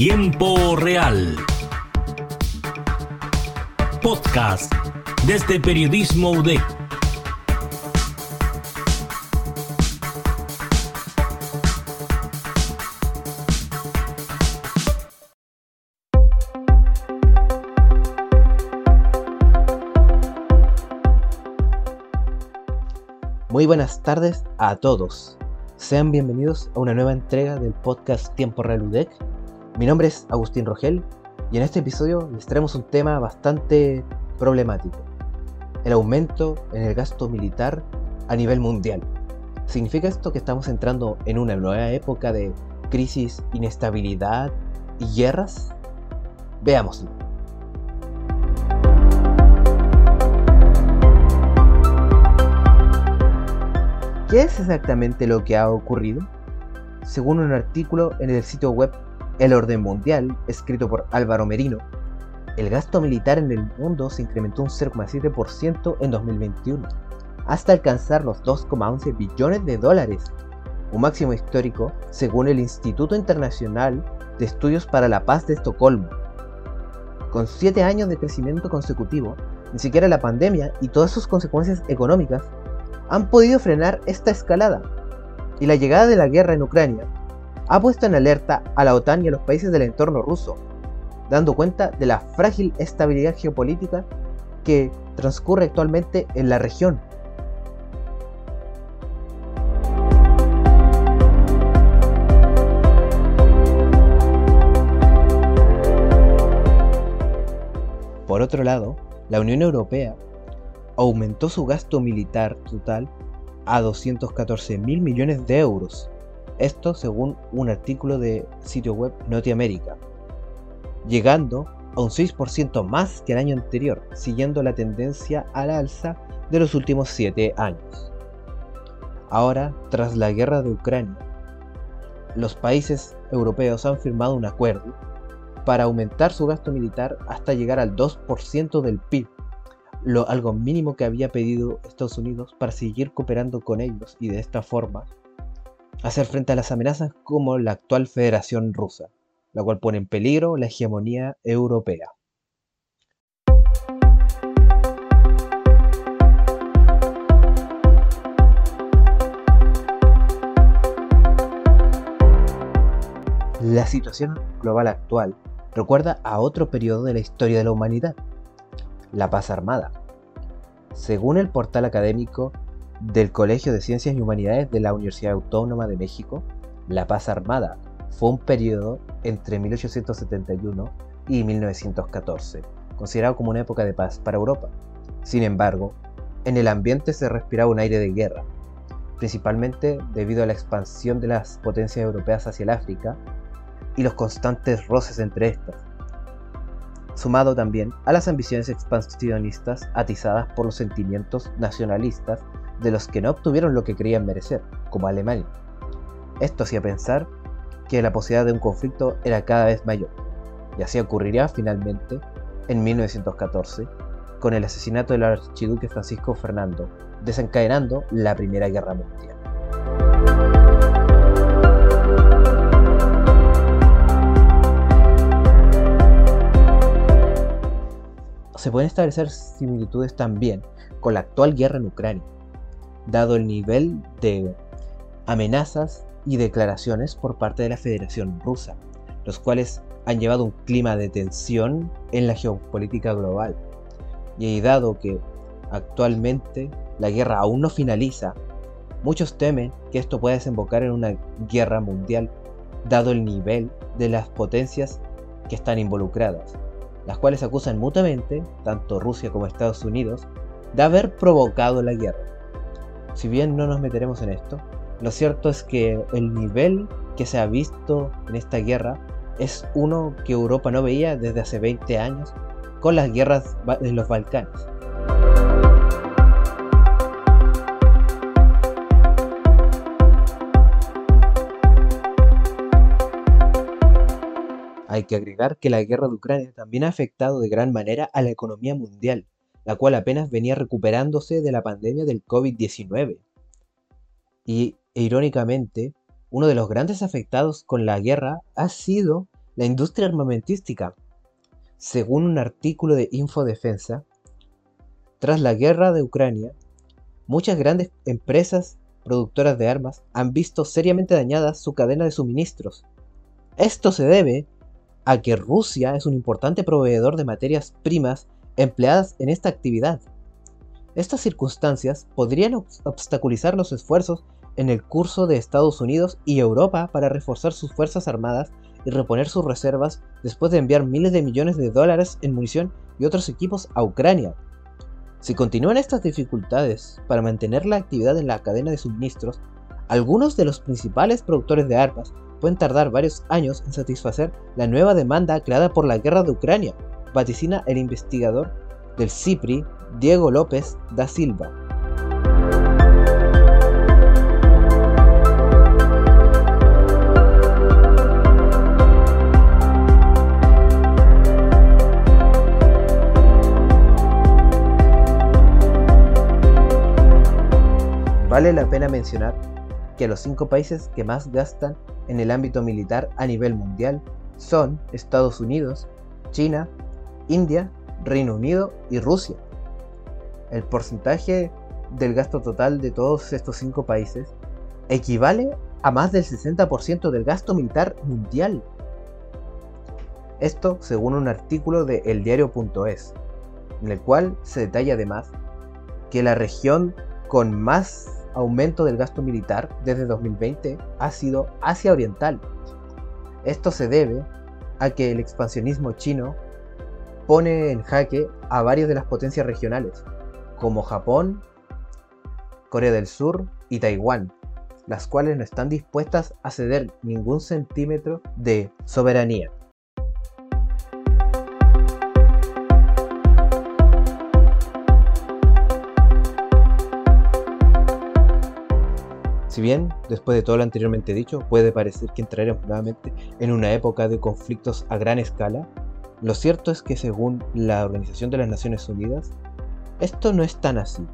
Tiempo Real. Podcast desde Periodismo UDEC. Muy buenas tardes a todos. Sean bienvenidos a una nueva entrega del podcast Tiempo Real UDEC. Mi nombre es Agustín Rogel y en este episodio les traemos un tema bastante problemático. El aumento en el gasto militar a nivel mundial. ¿Significa esto que estamos entrando en una nueva época de crisis, inestabilidad y guerras? Veámoslo. ¿Qué es exactamente lo que ha ocurrido? Según un artículo en el sitio web El Orden Mundial, escrito por Álvaro Merino, el gasto militar en el mundo se incrementó un 0,7% en 2021, hasta alcanzar los 2,11 billones de dólares, un máximo histórico según el Instituto Internacional de Estudios para la Paz de Estocolmo. Con 7 años de crecimiento consecutivo, ni siquiera la pandemia y todas sus consecuencias económicas han podido frenar esta escalada, y la llegada de la guerra en Ucrania ha puesto en alerta a la OTAN y a los países del entorno ruso, dando cuenta de la frágil estabilidad geopolítica que transcurre actualmente en la región. Por otro lado, la Unión Europea aumentó su gasto militar total a 214 mil millones de euros. Esto según un artículo de sitio web Norteamérica, llegando a un 6% más que el año anterior, siguiendo la tendencia a la alza de los últimos 7 años. Ahora, tras la guerra de Ucrania, los países europeos han firmado un acuerdo para aumentar su gasto militar hasta llegar al 2% del PIB lo, algo mínimo que había pedido Estados Unidos para seguir cooperando con ellos y de esta forma hacer frente a las amenazas como la actual Federación Rusa, la cual pone en peligro la hegemonía europea. La situación global actual recuerda a otro periodo de la historia de la humanidad, la paz armada. Según el portal académico del Colegio de Ciencias y Humanidades de la Universidad Autónoma de México, la paz armada fue un periodo entre 1871 y 1914, considerado como una época de paz para Europa. Sin embargo, en el ambiente se respiraba un aire de guerra, principalmente debido a la expansión de las potencias europeas hacia el África y los constantes roces entre estas, sumado también a las ambiciones expansionistas atizadas por los sentimientos nacionalistas de los que no obtuvieron lo que creían merecer, como Alemania. Esto hacía pensar que la posibilidad de un conflicto era cada vez mayor, y así ocurriría finalmente en 1914 con el asesinato del archiduque Francisco Fernando, desencadenando la Primera Guerra Mundial. se pueden establecer similitudes también con la actual guerra en Ucrania, dado el nivel de amenazas y declaraciones por parte de la Federación Rusa, los cuales han llevado un clima de tensión en la geopolítica global. Y dado que actualmente la guerra aún no finaliza, muchos temen que esto pueda desembocar en una guerra mundial, dado el nivel de las potencias que están involucradas las cuales acusan mutuamente, tanto Rusia como Estados Unidos, de haber provocado la guerra. Si bien no nos meteremos en esto, lo cierto es que el nivel que se ha visto en esta guerra es uno que Europa no veía desde hace 20 años con las guerras en los Balcanes. Hay que agregar que la guerra de Ucrania también ha afectado de gran manera a la economía mundial, la cual apenas venía recuperándose de la pandemia del COVID-19. Y, e irónicamente, uno de los grandes afectados con la guerra ha sido la industria armamentística. Según un artículo de Infodefensa, tras la guerra de Ucrania, muchas grandes empresas productoras de armas han visto seriamente dañada su cadena de suministros. Esto se debe a que Rusia es un importante proveedor de materias primas empleadas en esta actividad. Estas circunstancias podrían obstaculizar los esfuerzos en el curso de Estados Unidos y Europa para reforzar sus fuerzas armadas y reponer sus reservas después de enviar miles de millones de dólares en munición y otros equipos a Ucrania. Si continúan estas dificultades para mantener la actividad en la cadena de suministros, algunos de los principales productores de armas pueden tardar varios años en satisfacer la nueva demanda creada por la guerra de Ucrania, vaticina el investigador del CIPRI, Diego López da Silva. Vale la pena mencionar que los cinco países que más gastan en el ámbito militar a nivel mundial son Estados Unidos, China, India, Reino Unido y Rusia. El porcentaje del gasto total de todos estos cinco países equivale a más del 60% del gasto militar mundial. Esto según un artículo de eldiario.es, en el cual se detalla además que la región con más aumento del gasto militar desde 2020 ha sido Asia Oriental. Esto se debe a que el expansionismo chino pone en jaque a varias de las potencias regionales, como Japón, Corea del Sur y Taiwán, las cuales no están dispuestas a ceder ningún centímetro de soberanía. Si bien, después de todo lo anteriormente dicho, puede parecer que entraremos nuevamente en una época de conflictos a gran escala, lo cierto es que según la Organización de las Naciones Unidas, esto no es tan así.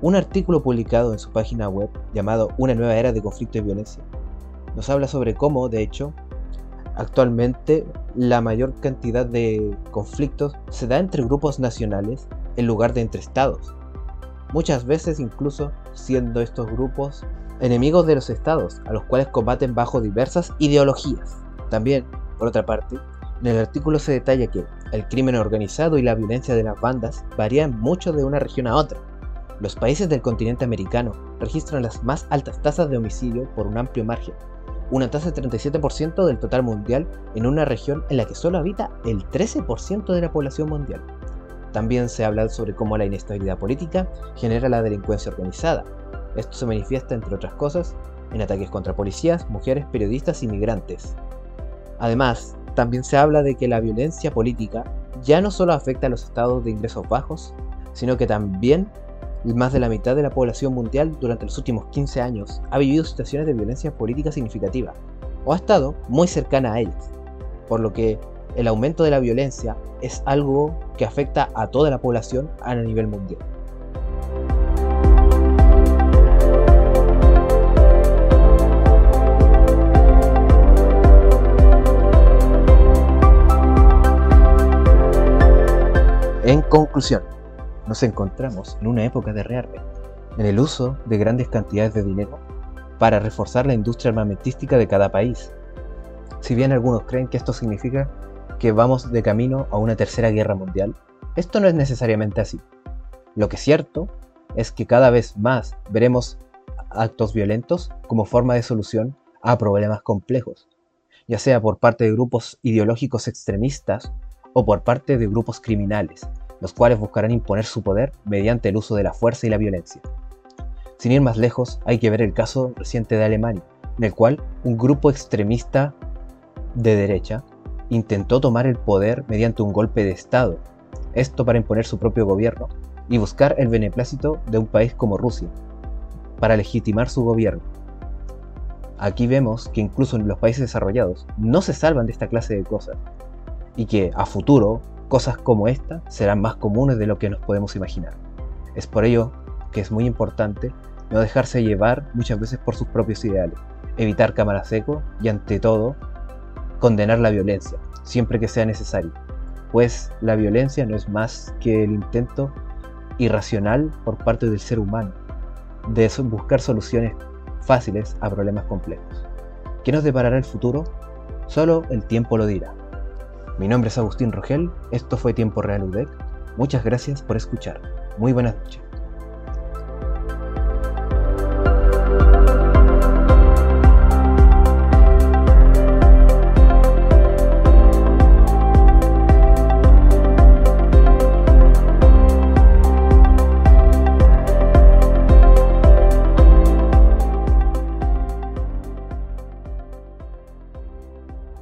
Un artículo publicado en su página web llamado Una nueva era de conflicto y violencia nos habla sobre cómo, de hecho, actualmente la mayor cantidad de conflictos se da entre grupos nacionales en lugar de entre estados. Muchas veces incluso siendo estos grupos enemigos de los estados, a los cuales combaten bajo diversas ideologías. También, por otra parte, en el artículo se detalla que el crimen organizado y la violencia de las bandas varían mucho de una región a otra. Los países del continente americano registran las más altas tasas de homicidio por un amplio margen, una tasa de 37% del total mundial en una región en la que solo habita el 13% de la población mundial. También se habla sobre cómo la inestabilidad política genera la delincuencia organizada, esto se manifiesta, entre otras cosas, en ataques contra policías, mujeres, periodistas y migrantes. Además, también se habla de que la violencia política ya no solo afecta a los estados de ingresos bajos, sino que también más de la mitad de la población mundial durante los últimos 15 años ha vivido situaciones de violencia política significativa o ha estado muy cercana a ellas, por lo que el aumento de la violencia es algo que afecta a toda la población a nivel mundial. Conclusión, nos encontramos en una época de rearme, en el uso de grandes cantidades de dinero para reforzar la industria armamentística de cada país. Si bien algunos creen que esto significa que vamos de camino a una tercera guerra mundial, esto no es necesariamente así. Lo que es cierto es que cada vez más veremos actos violentos como forma de solución a problemas complejos, ya sea por parte de grupos ideológicos extremistas o por parte de grupos criminales, los cuales buscarán imponer su poder mediante el uso de la fuerza y la violencia. Sin ir más lejos, hay que ver el caso reciente de Alemania, en el cual un grupo extremista de derecha intentó tomar el poder mediante un golpe de Estado, esto para imponer su propio gobierno y buscar el beneplácito de un país como Rusia, para legitimar su gobierno. Aquí vemos que incluso en los países desarrollados no se salvan de esta clase de cosas, y que a futuro cosas como esta serán más comunes de lo que nos podemos imaginar. Es por ello que es muy importante no dejarse llevar muchas veces por sus propios ideales, evitar cámara seco y ante todo condenar la violencia, siempre que sea necesario, pues la violencia no es más que el intento irracional por parte del ser humano de buscar soluciones fáciles a problemas complejos. ¿Qué nos deparará el futuro? Solo el tiempo lo dirá. Mi nombre es Agustín Rogel, esto fue Tiempo Real UDEC. Muchas gracias por escuchar. Muy buenas noches.